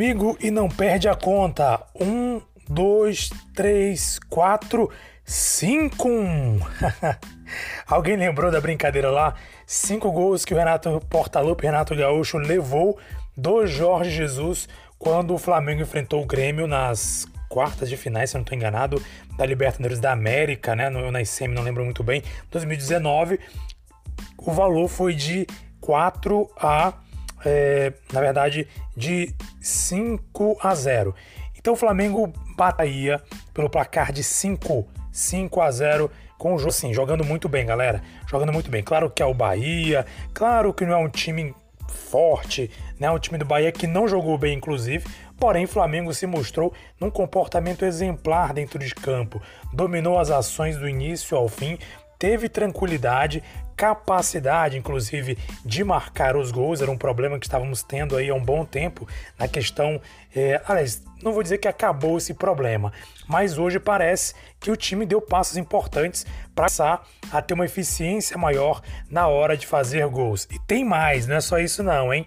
Comigo e não perde a conta. Um, dois, três, quatro, cinco. Alguém lembrou da brincadeira lá? Cinco gols que o Renato Portaluppi, Renato Gaúcho, levou do Jorge Jesus quando o Flamengo enfrentou o Grêmio nas quartas de finais, se eu não estou enganado, da Libertadores da América, né? No, na ICM, não lembro muito bem, 2019. O valor foi de 4 a é, na verdade, de 5 a 0. Então o Flamengo batia pelo placar de 5, 5 a 0 com o jogo, assim, jogando muito bem, galera. Jogando muito bem. Claro que é o Bahia, claro que não é um time forte, né? Um time do Bahia que não jogou bem, inclusive. Porém, Flamengo se mostrou num comportamento exemplar dentro de campo. Dominou as ações do início ao fim, teve tranquilidade, capacidade, inclusive, de marcar os gols. Era um problema que estávamos tendo aí há um bom tempo na questão. É, aliás, não vou dizer que acabou esse problema, mas hoje parece que o time deu passos importantes para passar a ter uma eficiência maior na hora de fazer gols. E tem mais, não é só isso não, hein?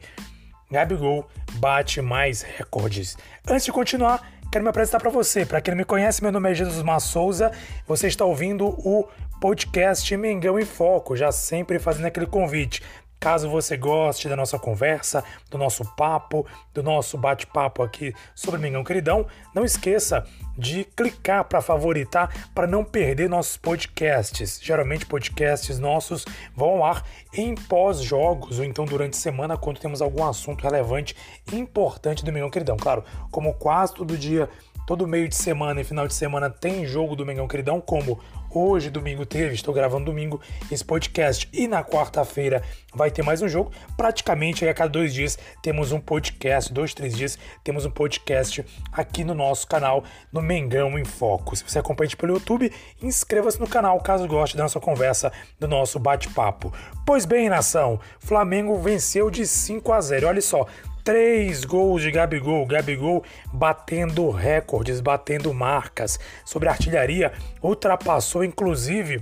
Gabigol bate mais recordes. Antes de continuar, quero me apresentar para você. Para quem não me conhece, meu nome é Jesus Massouza. Você está ouvindo o podcast Mengão em Foco, já sempre fazendo aquele convite. Caso você goste da nossa conversa, do nosso papo, do nosso bate-papo aqui sobre Mengão Queridão, não esqueça de clicar para favoritar para não perder nossos podcasts. Geralmente podcasts nossos vão ao ar em pós-jogos ou então durante a semana quando temos algum assunto relevante e importante do Mengão Queridão. Claro, como quase todo dia Todo meio de semana e final de semana tem jogo do Mengão Queridão, como hoje, domingo, teve. Estou gravando domingo esse podcast. E na quarta-feira vai ter mais um jogo. Praticamente a cada dois dias temos um podcast. Dois, três dias temos um podcast aqui no nosso canal, no Mengão em Foco. Se você acompanha pelo YouTube, inscreva-se no canal caso goste da nossa conversa, do nosso bate-papo. Pois bem, nação, Flamengo venceu de 5 a 0. Olha só, Três gols de Gabigol, Gabigol batendo recordes, batendo marcas sobre artilharia, ultrapassou inclusive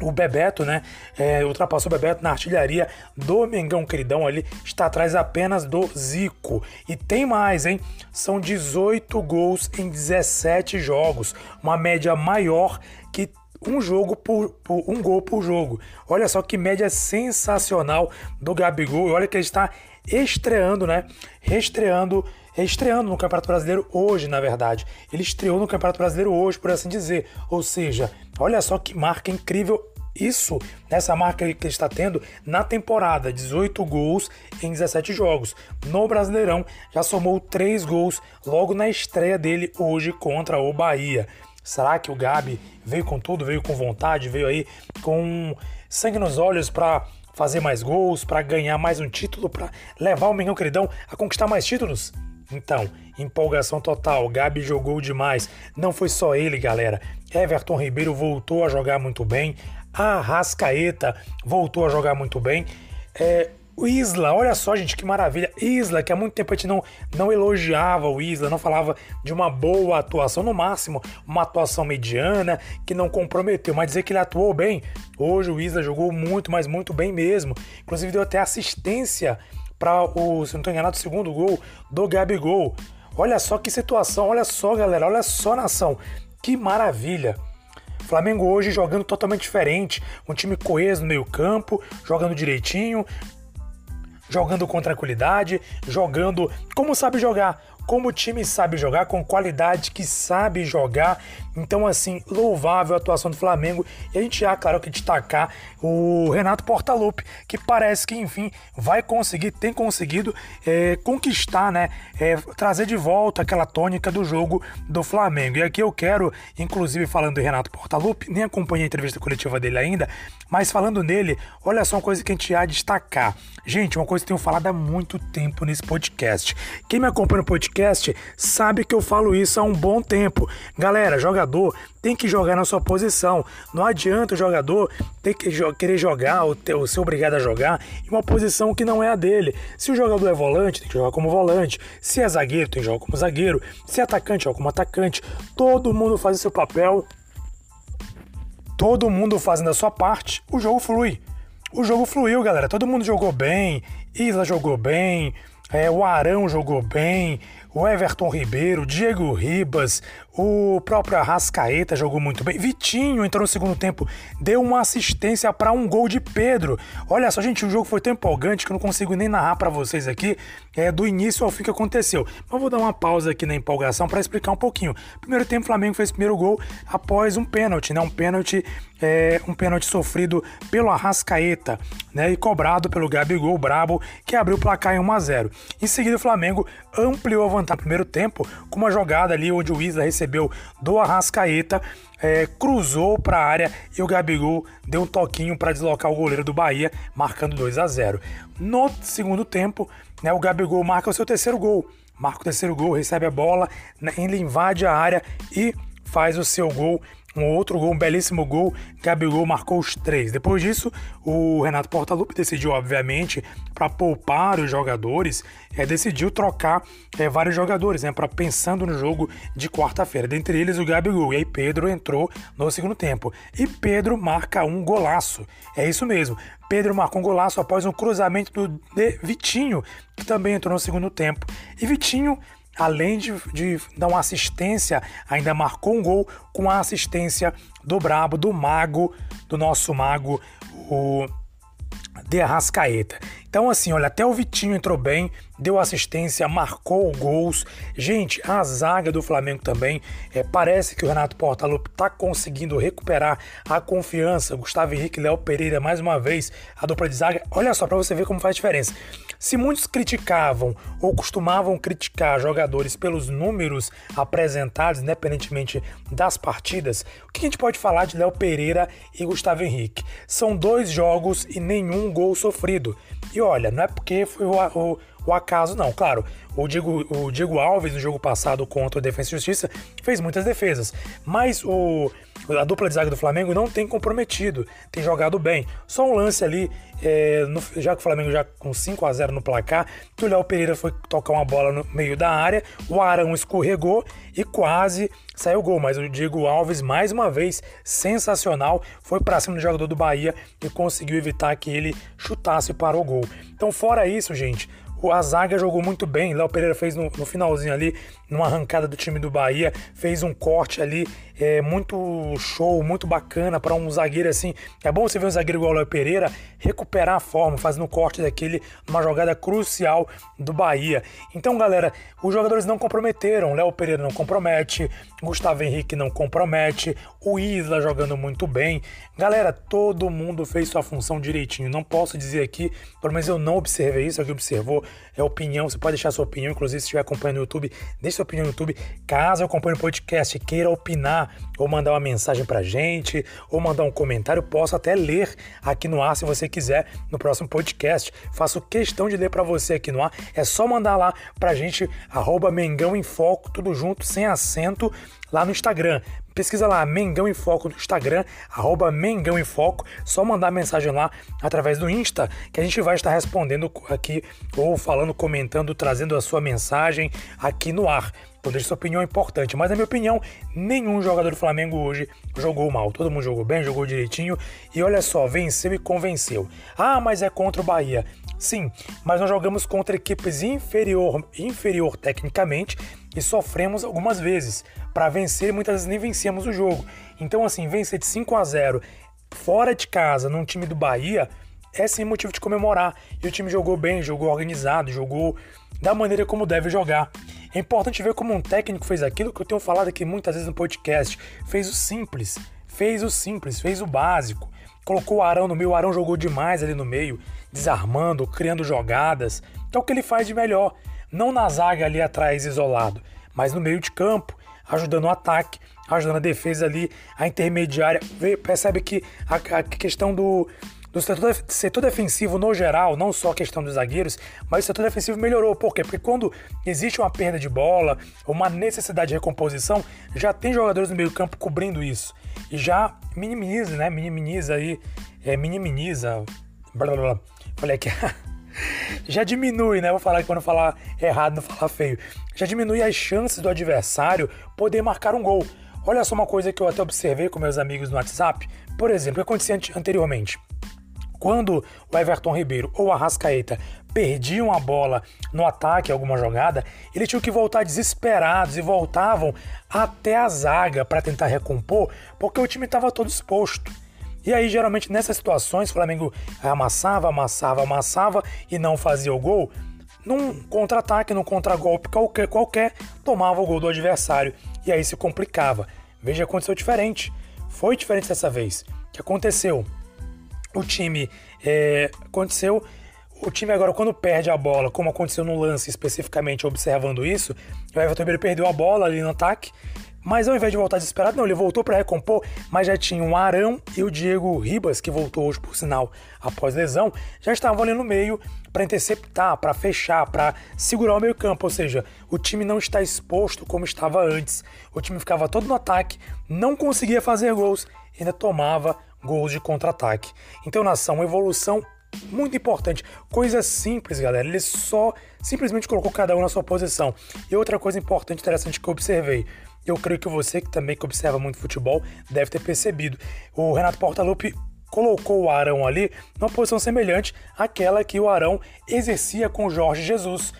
o Bebeto, né? É, ultrapassou o Bebeto na artilharia do Mengão Queridão ali, está atrás apenas do Zico. E tem mais, hein? São 18 gols em 17 jogos, uma média maior que um jogo por, por, um gol por jogo. Olha só que média sensacional do Gabigol. Olha que ele está estreando, né? Reestreando, estreando no Campeonato Brasileiro hoje, na verdade. Ele estreou no Campeonato Brasileiro hoje, por assim dizer. Ou seja, olha só que marca incrível isso, nessa marca que ele está tendo na temporada, 18 gols em 17 jogos. No Brasileirão, já somou 3 gols logo na estreia dele hoje contra o Bahia. Será que o Gabi veio com tudo, veio com vontade, veio aí com sangue nos olhos para fazer mais gols, para ganhar mais um título, para levar o Mengão Queridão a conquistar mais títulos? Então, empolgação total, Gabi jogou demais. Não foi só ele, galera. Everton Ribeiro voltou a jogar muito bem. A Rascaeta voltou a jogar muito bem. É, o Isla, olha só, gente, que maravilha. Isla, que há muito tempo a gente não, não elogiava o Isla, não falava de uma boa atuação, no máximo, uma atuação mediana, que não comprometeu, mas dizer que ele atuou bem. Hoje o Isla jogou muito, mas muito bem mesmo. Inclusive deu até assistência para o, se não estou enganado, o segundo gol do Gabigol. Olha só que situação, olha só, galera, olha só, nação. Que maravilha. Flamengo hoje jogando totalmente diferente, um time coeso no meio-campo, jogando direitinho, jogando com tranquilidade, jogando como sabe jogar, como o time sabe jogar, com qualidade que sabe jogar. Então, assim, louvável a atuação do Flamengo. E a gente já, claro, que destacar o Renato Portaluppi, que parece que, enfim, vai conseguir, tem conseguido é, conquistar, né? É, trazer de volta aquela tônica do jogo do Flamengo. E aqui eu quero, inclusive, falando do Renato Portaluppi, nem acompanhei a entrevista coletiva dele ainda, mas falando nele, olha só uma coisa que a gente ia destacar. Gente, uma coisa que eu tenho falado há muito tempo nesse podcast. Quem me acompanha no podcast sabe que eu falo isso há um bom tempo. Galera, jogador tem que jogar na sua posição. Não adianta o jogador ter que jo querer jogar ou, ter, ou ser obrigado a jogar em uma posição que não é a dele. Se o jogador é volante, tem que jogar como volante. Se é zagueiro, tem que jogar como zagueiro. Se é atacante, joga como atacante. Todo mundo faz o seu papel. Todo mundo fazendo a sua parte, o jogo flui. O jogo fluiu, galera. Todo mundo jogou bem. Isla jogou bem. É, o Arão jogou bem, o Everton Ribeiro, Diego Ribas, o próprio Arrascaeta jogou muito bem. Vitinho entrou no segundo tempo, deu uma assistência para um gol de Pedro. Olha só, gente, o jogo foi tão empolgante que eu não consigo nem narrar para vocês aqui é, do início ao fim que aconteceu. Mas vou dar uma pausa aqui na empolgação para explicar um pouquinho. Primeiro tempo, o Flamengo fez o primeiro gol após um pênalti, né? Um pênalti, é, um pênalti sofrido pelo Arrascaeta, né? E cobrado pelo Gabigol Brabo, que abriu o placar em 1 a 0. Em seguida, o Flamengo ampliou a vantagem no primeiro tempo com uma jogada ali onde o Isla recebeu do Arrascaeta, é, cruzou para a área e o Gabigol deu um toquinho para deslocar o goleiro do Bahia, marcando 2 a 0. No segundo tempo, né, o Gabigol marca o seu terceiro gol. Marca o terceiro gol, recebe a bola, né, ele invade a área e faz o seu gol um outro gol, um belíssimo gol. Gabigol marcou os três. Depois disso, o Renato Portaluppi decidiu, obviamente, para poupar os jogadores, é, decidiu trocar é, vários jogadores, né, para pensando no jogo de quarta-feira. Dentre eles, o Gabigol. E aí, Pedro entrou no segundo tempo. E Pedro marca um golaço. É isso mesmo. Pedro marcou um golaço após um cruzamento do Vitinho, que também entrou no segundo tempo. E Vitinho além de, de, dar uma assistência, ainda marcou um gol com a assistência do Brabo, do Mago, do nosso Mago, o de Arrascaeta. Então, assim, olha, até o Vitinho entrou bem, deu assistência, marcou gols. Gente, a zaga do Flamengo também. É, parece que o Renato Portaluppi está conseguindo recuperar a confiança. Gustavo Henrique Léo Pereira, mais uma vez, a dupla de zaga. Olha só, para você ver como faz diferença. Se muitos criticavam ou costumavam criticar jogadores pelos números apresentados, independentemente das partidas, o que a gente pode falar de Léo Pereira e Gustavo Henrique? São dois jogos e nenhum gol sofrido. E olha, não é porque foi o, o, o acaso, não. Claro, o Diego, o Diego Alves, no jogo passado contra o Defesa e Justiça, fez muitas defesas. Mas o, a dupla de zaga do Flamengo não tem comprometido, tem jogado bem. Só um lance ali, é, no, já que o Flamengo já com 5 a 0 no placar, que o Léo Pereira foi tocar uma bola no meio da área, o Arão escorregou e quase saiu o gol. Mas o Diego Alves, mais uma vez, sensacional, foi para cima do jogador do Bahia e conseguiu evitar que ele chutasse para o gol. Então, fora isso, gente, a zaga jogou muito bem. Léo Pereira fez no, no, finalzinho ali, numa arrancada do time do Bahia, fez um corte ali é, muito show, muito bacana para um zagueiro assim. É bom você ver um zagueiro igual o Léo Pereira recuperar a forma, fazendo um corte daquele, numa jogada crucial do Bahia. Então, galera, os jogadores não comprometeram. Léo Pereira não compromete, Gustavo Henrique não compromete, o Isla jogando muito bem. Galera, todo mundo fez sua função direitinho. Não posso dizer aqui, pelo menos eu não observei isso, alguém observou, é opinião. Você pode deixar sua opinião, inclusive se estiver acompanhando no YouTube, deixe sua opinião no YouTube. Caso acompanhe o podcast queira opinar ou mandar uma mensagem pra gente, ou mandar um comentário, posso até ler aqui no ar se você quiser no próximo podcast. Faço questão de ler para você aqui no ar. É só mandar lá pra gente, arroba Mengão em Foco, tudo junto, sem acento, lá no Instagram. Pesquisa lá, Mengão em Foco no Instagram, arroba Mengão em Foco. Só mandar mensagem lá através do Insta, que a gente vai estar respondendo aqui, ou falando, comentando, trazendo a sua mensagem aqui no ar. Então sua opinião importante. Mas na minha opinião, nenhum jogador do Flamengo hoje jogou mal. Todo mundo jogou bem, jogou direitinho. E olha só, venceu e convenceu. Ah, mas é contra o Bahia. Sim, mas nós jogamos contra equipes inferior, inferior tecnicamente e sofremos algumas vezes. Para vencer, muitas vezes nem vencemos o jogo. Então, assim, vencer de 5 a 0 fora de casa, num time do Bahia, é sem motivo de comemorar. E o time jogou bem, jogou organizado, jogou da maneira como deve jogar. É importante ver como um técnico fez aquilo que eu tenho falado aqui muitas vezes no podcast. Fez o simples, fez o simples, fez o básico. Colocou o Arão no meio, o Arão jogou demais ali no meio, desarmando, criando jogadas. Então o que ele faz de melhor, não na zaga ali atrás isolado, mas no meio de campo, ajudando o ataque, ajudando a defesa ali, a intermediária. Percebe que a, a questão do, do setor, setor defensivo no geral, não só a questão dos zagueiros, mas o setor defensivo melhorou. Por quê? Porque quando existe uma perda de bola, uma necessidade de recomposição, já tem jogadores no meio campo cobrindo isso. E já minimiza, né? Minimiza aí, é, minimiza, blá blá blá. Falei aqui. já diminui, né? Vou falar que quando falar errado, não falar feio. Já diminui as chances do adversário poder marcar um gol. Olha só uma coisa que eu até observei com meus amigos no WhatsApp. Por exemplo, o que acontecia anteriormente? quando o Everton Ribeiro ou o Arrascaeta perdiam a bola no ataque, alguma jogada, eles tinham que voltar desesperados e voltavam até a zaga para tentar recompor, porque o time estava todo exposto. E aí, geralmente, nessas situações, o Flamengo amassava, amassava, amassava e não fazia o gol. Num contra-ataque, num contra-golpe qualquer, qualquer, tomava o gol do adversário. E aí se complicava. Veja, aconteceu diferente. Foi diferente dessa vez. O que aconteceu? O time é, aconteceu. O time agora, quando perde a bola, como aconteceu no lance especificamente, observando isso, o Everton Ribeiro perdeu a bola ali no ataque mas ao invés de voltar desesperado, não, ele voltou para recompor, mas já tinha o Arão e o Diego Ribas, que voltou hoje, por sinal, após lesão, já estavam ali no meio para interceptar, para fechar, para segurar o meio-campo. Ou seja, o time não está exposto como estava antes. O time ficava todo no ataque, não conseguia fazer gols, ainda tomava gols de contra-ataque. Então, nação, uma evolução muito importante. Coisa simples, galera. Ele só simplesmente colocou cada um na sua posição. E outra coisa importante, interessante que eu observei. Eu creio que você que também que observa muito futebol deve ter percebido. O Renato Portaluppi colocou o Arão ali numa posição semelhante àquela que o Arão exercia com o Jorge Jesus.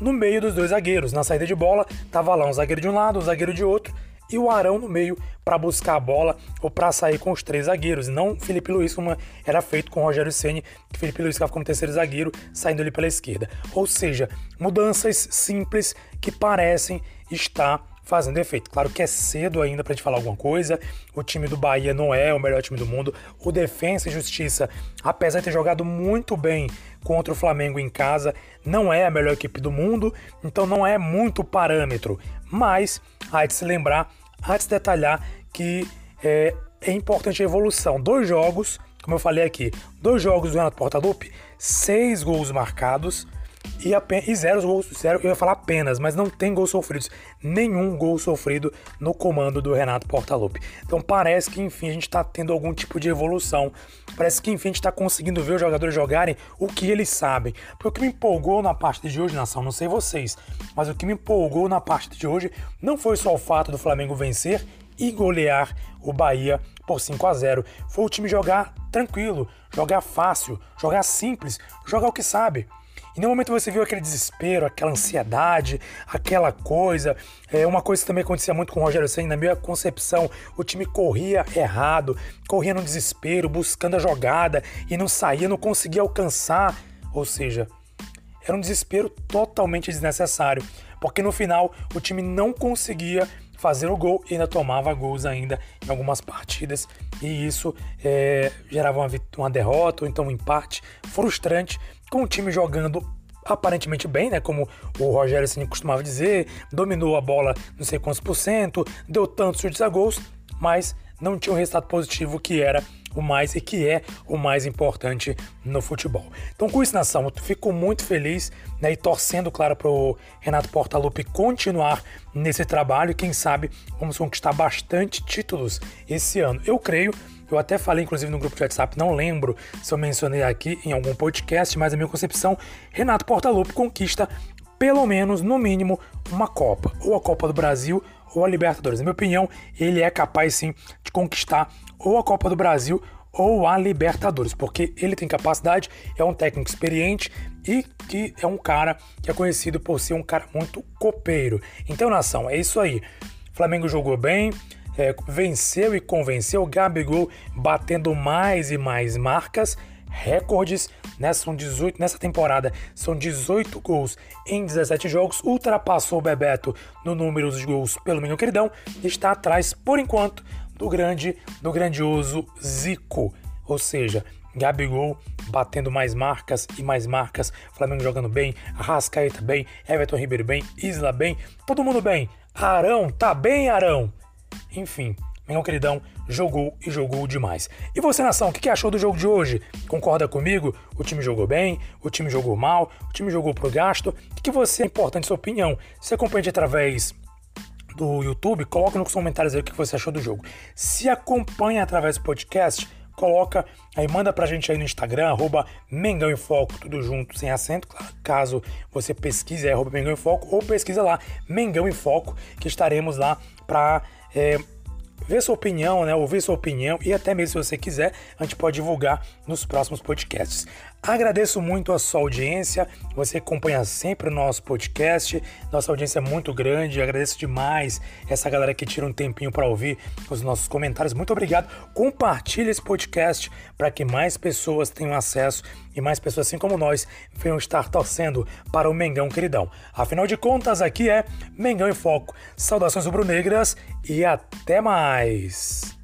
No meio dos dois zagueiros, na saída de bola, tava lá um zagueiro de um lado, um zagueiro de outro, e o Arão no meio para buscar a bola ou para sair com os três zagueiros, não Felipe Luiz como era feito com Rogério Ceni, que Felipe Luiz ficava como terceiro zagueiro, saindo ali pela esquerda. Ou seja, mudanças simples que parecem estar fazendo efeito. Claro que é cedo ainda para gente falar alguma coisa. O time do Bahia não é o melhor time do mundo. O Defensa e Justiça, apesar de ter jogado muito bem contra o Flamengo em casa, não é a melhor equipe do mundo, então não é muito parâmetro. Mas há de se lembrar, há de se detalhar que é, é importante a evolução. Dois jogos, como eu falei aqui, dois jogos do Renato Portaluppi, seis gols marcados e, apenas, e zero gols, zero, eu ia falar apenas, mas não tem gols sofridos. Nenhum gol sofrido no comando do Renato Portaluppi. Então parece que enfim a gente está tendo algum tipo de evolução. Parece que enfim a gente está conseguindo ver os jogadores jogarem o que eles sabem. Porque o que me empolgou na parte de hoje, nação, não sei vocês, mas o que me empolgou na parte de hoje não foi só o fato do Flamengo vencer e golear o Bahia por 5 a 0. Foi o time jogar tranquilo, jogar fácil, jogar simples, jogar o que sabe. E no momento você viu aquele desespero, aquela ansiedade, aquela coisa. É uma coisa que também acontecia muito com o Rogério Senna, na minha concepção, o time corria errado, corria no desespero, buscando a jogada e não saía, não conseguia alcançar. Ou seja, era um desespero totalmente desnecessário, porque no final o time não conseguia fazer o gol e ainda tomava gols ainda em algumas partidas e isso é, gerava uma, uma derrota ou então um empate frustrante com o time jogando aparentemente bem, né? Como o Rogério assim costumava dizer, dominou a bola não sei quantos por cento, deu tantos chutes a gols, mas não tinha um resultado positivo que era o mais e que é o mais importante no futebol. Então, com isso, nação, eu fico muito feliz né, e torcendo, claro, para o Renato Portaluppi continuar nesse trabalho. Quem sabe vamos conquistar bastante títulos esse ano. Eu creio eu até falei, inclusive, no grupo de WhatsApp, não lembro se eu mencionei aqui em algum podcast, mas a minha concepção, Renato Portaluppi conquista pelo menos, no mínimo, uma Copa. Ou a Copa do Brasil ou a Libertadores. Na minha opinião, ele é capaz sim de conquistar ou a Copa do Brasil ou a Libertadores, porque ele tem capacidade, é um técnico experiente e que é um cara que é conhecido por ser um cara muito copeiro. Então, nação, é isso aí. O Flamengo jogou bem, é, venceu e convenceu Gabigol, batendo mais e mais marcas, recordes. Nessa, são 18, nessa temporada são 18 gols em 17 jogos, ultrapassou o Bebeto no número de gols pelo Menino Queridão e está atrás, por enquanto, do grande, do grandioso Zico. Ou seja, Gabigol batendo mais marcas e mais marcas, Flamengo jogando bem, Arrascaeta bem, Everton Ribeiro bem, Isla bem, todo mundo bem. Arão, tá bem, Arão? Enfim, meu queridão jogou e jogou demais. E você, nação, o que achou do jogo de hoje? Concorda comigo? O time jogou bem? O time jogou mal? O time jogou pro gasto? O que você é importante sua opinião? Se acompanha através do YouTube, coloca nos comentários aí o que você achou do jogo. Se acompanha através do podcast, coloca aí, manda pra gente aí no Instagram, arroba Mengão em Foco, tudo junto, sem acento, caso você pesquise, é arroba Mengão em Foco, ou pesquisa lá, Mengão em Foco, que estaremos lá pra é, ver sua opinião, né? Ouvir sua opinião e até mesmo se você quiser, a gente pode divulgar nos próximos podcasts. Agradeço muito a sua audiência, você acompanha sempre o nosso podcast, nossa audiência é muito grande, agradeço demais essa galera que tira um tempinho para ouvir os nossos comentários. Muito obrigado. Compartilhe esse podcast para que mais pessoas tenham acesso e mais pessoas assim como nós venham estar torcendo para o Mengão queridão. Afinal de contas, aqui é Mengão em Foco. Saudações rubro-negras e até mais.